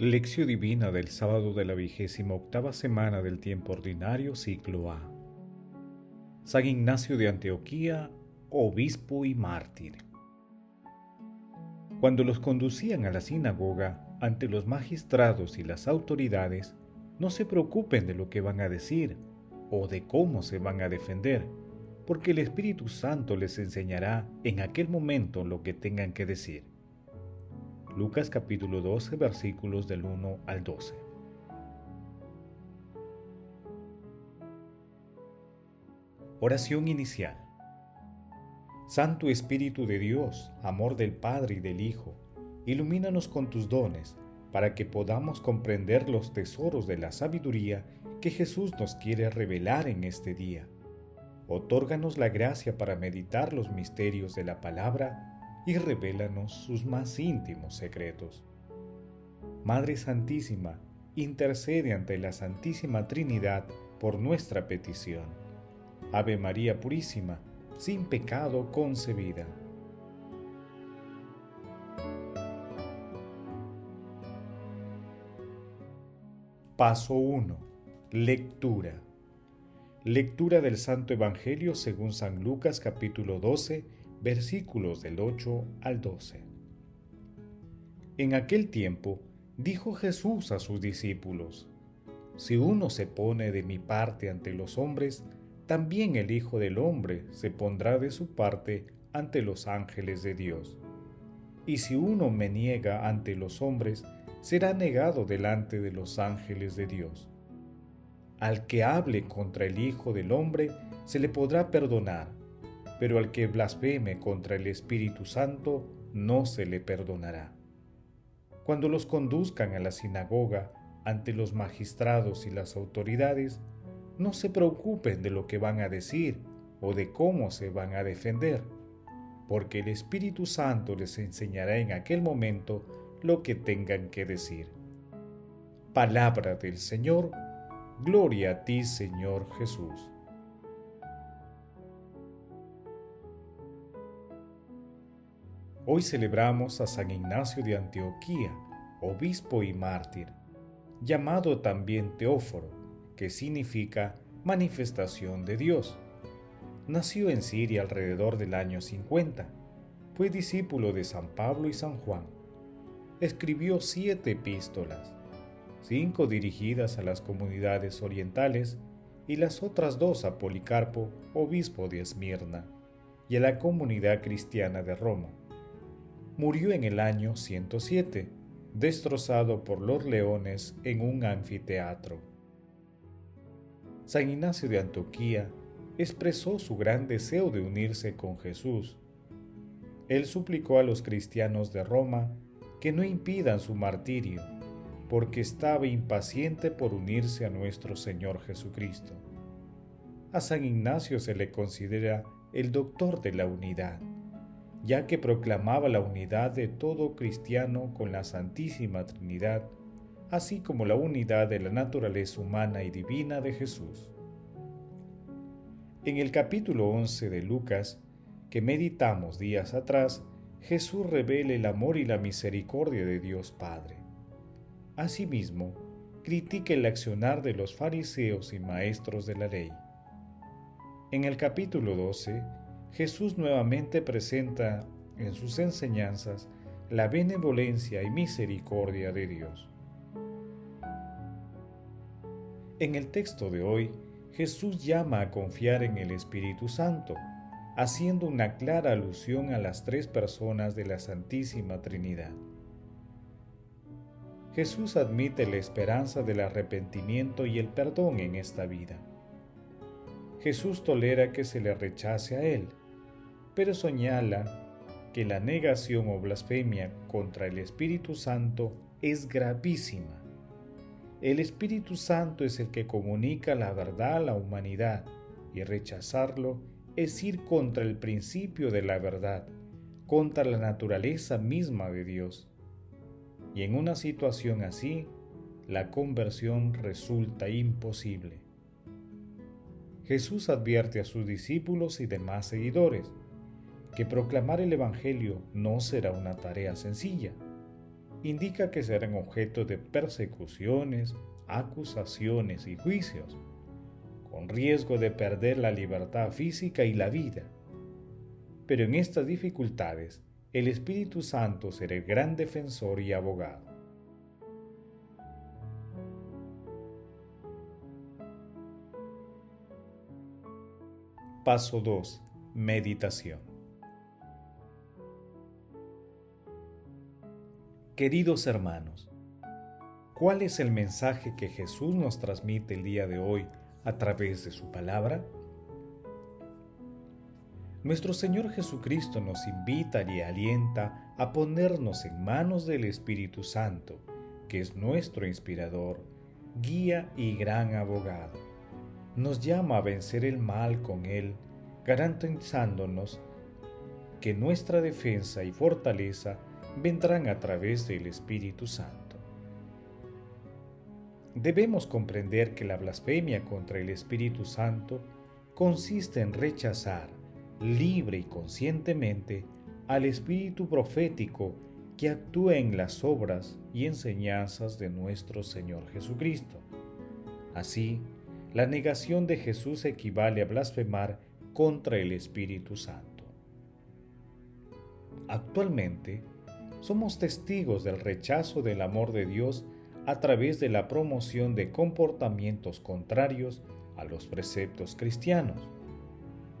Lección Divina del sábado de la vigésima octava semana del tiempo ordinario, ciclo A. San Ignacio de Antioquía, obispo y mártir. Cuando los conducían a la sinagoga ante los magistrados y las autoridades, no se preocupen de lo que van a decir o de cómo se van a defender, porque el Espíritu Santo les enseñará en aquel momento lo que tengan que decir. Lucas capítulo 12 versículos del 1 al 12. Oración inicial. Santo Espíritu de Dios, amor del Padre y del Hijo, ilumínanos con tus dones para que podamos comprender los tesoros de la sabiduría que Jesús nos quiere revelar en este día. Otórganos la gracia para meditar los misterios de la palabra y revélanos sus más íntimos secretos. Madre Santísima, intercede ante la Santísima Trinidad por nuestra petición. Ave María Purísima, sin pecado concebida. Paso 1. Lectura. Lectura del Santo Evangelio según San Lucas capítulo 12 versículos del 8 al 12. En aquel tiempo dijo Jesús a sus discípulos, Si uno se pone de mi parte ante los hombres, también el Hijo del Hombre se pondrá de su parte ante los ángeles de Dios. Y si uno me niega ante los hombres, será negado delante de los ángeles de Dios. Al que hable contra el Hijo del Hombre, se le podrá perdonar pero al que blasfeme contra el Espíritu Santo no se le perdonará. Cuando los conduzcan a la sinagoga ante los magistrados y las autoridades, no se preocupen de lo que van a decir o de cómo se van a defender, porque el Espíritu Santo les enseñará en aquel momento lo que tengan que decir. Palabra del Señor, gloria a ti Señor Jesús. Hoy celebramos a San Ignacio de Antioquía, obispo y mártir, llamado también Teóforo, que significa manifestación de Dios. Nació en Siria alrededor del año 50. Fue discípulo de San Pablo y San Juan. Escribió siete epístolas, cinco dirigidas a las comunidades orientales y las otras dos a Policarpo, obispo de Esmirna, y a la comunidad cristiana de Roma murió en el año 107, destrozado por los leones en un anfiteatro. San Ignacio de Antioquía expresó su gran deseo de unirse con Jesús. Él suplicó a los cristianos de Roma que no impidan su martirio, porque estaba impaciente por unirse a nuestro Señor Jesucristo. A San Ignacio se le considera el doctor de la unidad ya que proclamaba la unidad de todo cristiano con la Santísima Trinidad, así como la unidad de la naturaleza humana y divina de Jesús. En el capítulo 11 de Lucas, que meditamos días atrás, Jesús revela el amor y la misericordia de Dios Padre. Asimismo, critica el accionar de los fariseos y maestros de la ley. En el capítulo 12, Jesús nuevamente presenta en sus enseñanzas la benevolencia y misericordia de Dios. En el texto de hoy, Jesús llama a confiar en el Espíritu Santo, haciendo una clara alusión a las tres personas de la Santísima Trinidad. Jesús admite la esperanza del arrepentimiento y el perdón en esta vida. Jesús tolera que se le rechace a Él, pero señala que la negación o blasfemia contra el Espíritu Santo es gravísima. El Espíritu Santo es el que comunica la verdad a la humanidad y rechazarlo es ir contra el principio de la verdad, contra la naturaleza misma de Dios. Y en una situación así, la conversión resulta imposible. Jesús advierte a sus discípulos y demás seguidores que proclamar el Evangelio no será una tarea sencilla. indica que serán objeto de persecuciones, acusaciones y juicios, con riesgo de perder la libertad física y la vida. Pero en estas dificultades, el Espíritu Santo será el gran defensor y abogado. Paso 2. Meditación. Queridos hermanos, ¿cuál es el mensaje que Jesús nos transmite el día de hoy a través de su palabra? Nuestro Señor Jesucristo nos invita y alienta a ponernos en manos del Espíritu Santo, que es nuestro inspirador, guía y gran abogado. Nos llama a vencer el mal con Él, garantizándonos que nuestra defensa y fortaleza vendrán a través del Espíritu Santo. Debemos comprender que la blasfemia contra el Espíritu Santo consiste en rechazar libre y conscientemente al espíritu profético que actúa en las obras y enseñanzas de nuestro Señor Jesucristo. Así, la negación de Jesús equivale a blasfemar contra el Espíritu Santo. Actualmente, somos testigos del rechazo del amor de Dios a través de la promoción de comportamientos contrarios a los preceptos cristianos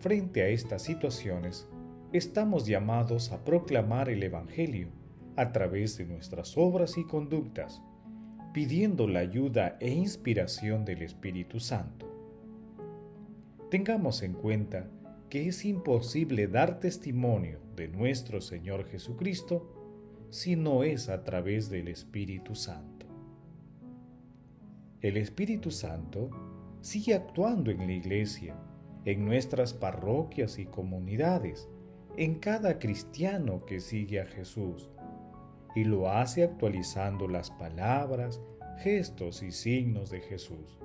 Frente a estas situaciones, estamos llamados a proclamar el Evangelio a través de nuestras obras y conductas, pidiendo la ayuda e inspiración del Espíritu Santo. Tengamos en cuenta que es imposible dar testimonio de nuestro Señor Jesucristo si no es a través del Espíritu Santo. El Espíritu Santo sigue actuando en la Iglesia en nuestras parroquias y comunidades, en cada cristiano que sigue a Jesús, y lo hace actualizando las palabras, gestos y signos de Jesús.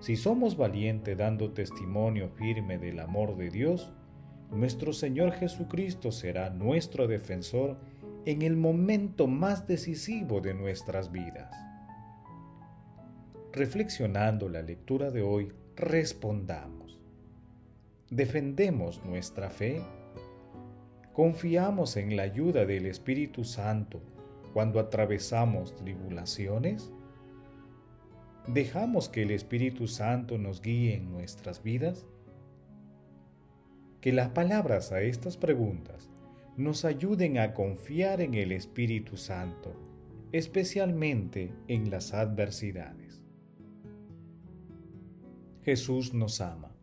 Si somos valientes dando testimonio firme del amor de Dios, nuestro Señor Jesucristo será nuestro defensor en el momento más decisivo de nuestras vidas. Reflexionando la lectura de hoy, respondamos defendemos nuestra fe? ¿Confiamos en la ayuda del Espíritu Santo cuando atravesamos tribulaciones? ¿Dejamos que el Espíritu Santo nos guíe en nuestras vidas? Que las palabras a estas preguntas nos ayuden a confiar en el Espíritu Santo, especialmente en las adversidades. Jesús nos ama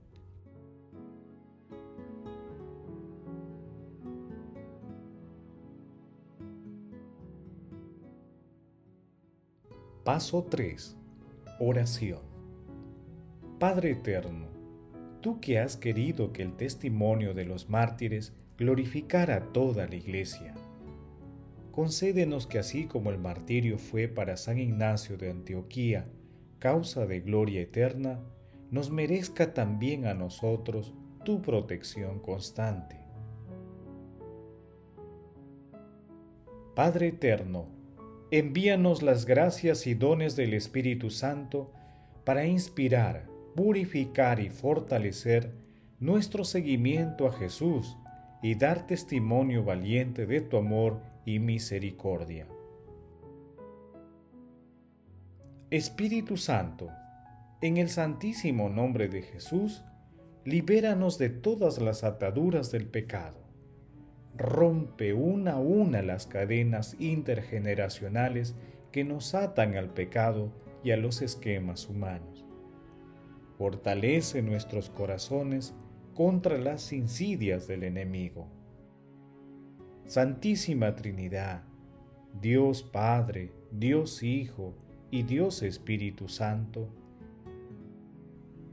Paso 3. Oración. Padre Eterno, tú que has querido que el testimonio de los mártires glorificara a toda la Iglesia, concédenos que así como el martirio fue para San Ignacio de Antioquía causa de gloria eterna, nos merezca también a nosotros tu protección constante. Padre Eterno, envíanos las gracias y dones del Espíritu Santo para inspirar, purificar y fortalecer nuestro seguimiento a Jesús y dar testimonio valiente de tu amor y misericordia. Espíritu Santo, en el santísimo nombre de Jesús, libéranos de todas las ataduras del pecado rompe una a una las cadenas intergeneracionales que nos atan al pecado y a los esquemas humanos. Fortalece nuestros corazones contra las insidias del enemigo. Santísima Trinidad, Dios Padre, Dios Hijo y Dios Espíritu Santo,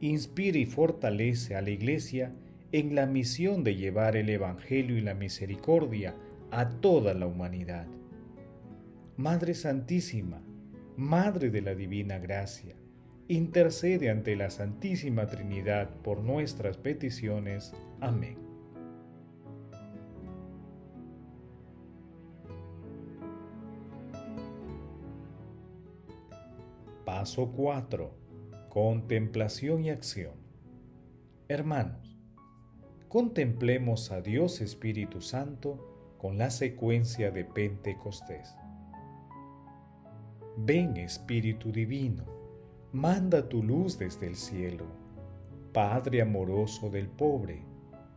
inspira y fortalece a la Iglesia en la misión de llevar el Evangelio y la misericordia a toda la humanidad. Madre Santísima, Madre de la Divina Gracia, intercede ante la Santísima Trinidad por nuestras peticiones. Amén. Paso 4. Contemplación y acción. Hermanos, contemplemos a Dios Espíritu Santo con la secuencia de Pentecostés. Ven Espíritu Divino manda tu luz desde el cielo. Padre amoroso del pobre,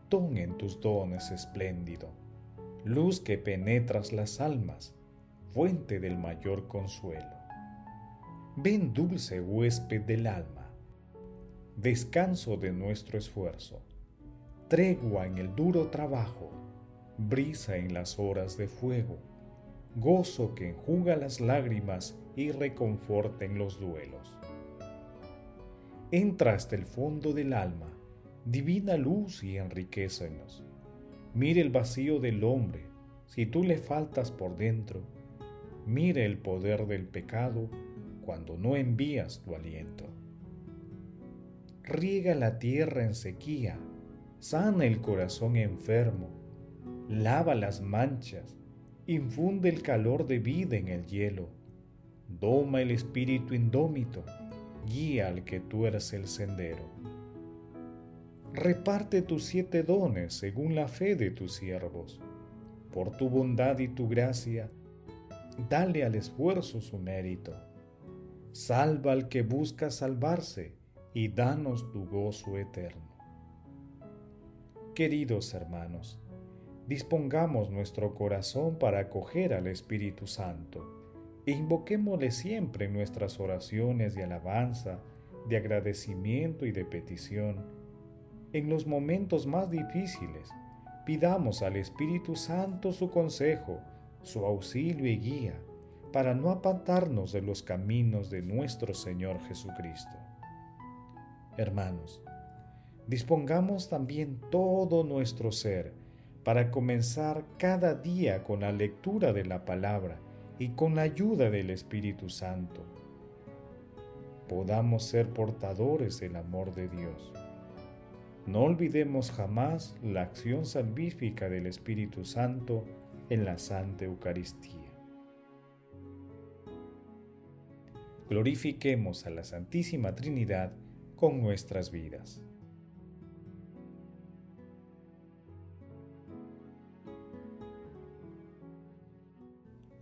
ton en tus dones espléndido, luz que penetras las almas, fuente del mayor consuelo. Ven dulce huésped del alma, descanso de nuestro esfuerzo, tregua en el duro trabajo, brisa en las horas de fuego, gozo que enjuga las lágrimas y reconforta en los duelos. Entra hasta el fondo del alma, divina luz y enriquecenos. Mire el vacío del hombre, si tú le faltas por dentro, mire el poder del pecado cuando no envías tu aliento. Riega la tierra en sequía, sana el corazón enfermo, lava las manchas, infunde el calor de vida en el hielo, doma el espíritu indómito, guía al que tuerce el sendero. Reparte tus siete dones según la fe de tus siervos. Por tu bondad y tu gracia, dale al esfuerzo su mérito salva al que busca salvarse y danos tu gozo eterno. Queridos hermanos, dispongamos nuestro corazón para acoger al Espíritu Santo invoquémosle siempre en nuestras oraciones de alabanza, de agradecimiento y de petición. En los momentos más difíciles, pidamos al Espíritu Santo su consejo, su auxilio y guía para no apartarnos de los caminos de nuestro Señor Jesucristo. Hermanos, dispongamos también todo nuestro ser para comenzar cada día con la lectura de la palabra y con la ayuda del Espíritu Santo. Podamos ser portadores del amor de Dios. No olvidemos jamás la acción salvífica del Espíritu Santo en la Santa Eucaristía. glorifiquemos a la Santísima Trinidad con nuestras vidas.